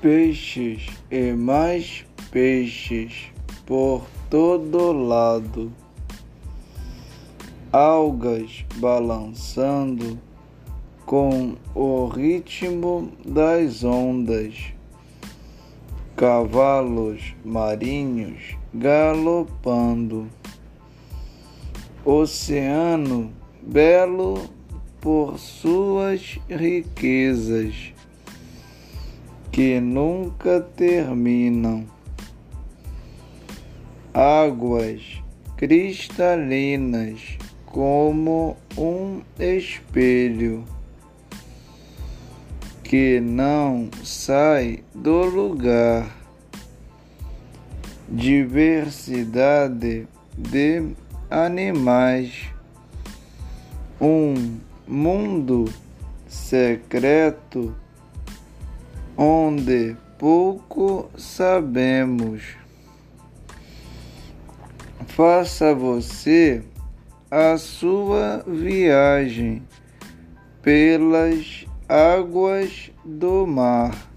peixes e mais peixes por todo lado, algas balançando com o ritmo das ondas, cavalos marinhos galopando, oceano belo por suas riquezas que nunca terminam. Águas cristalinas como um espelho que não sai do lugar. Diversidade de animais. Um mundo secreto onde pouco sabemos. Faça você a sua viagem pelas águas do mar.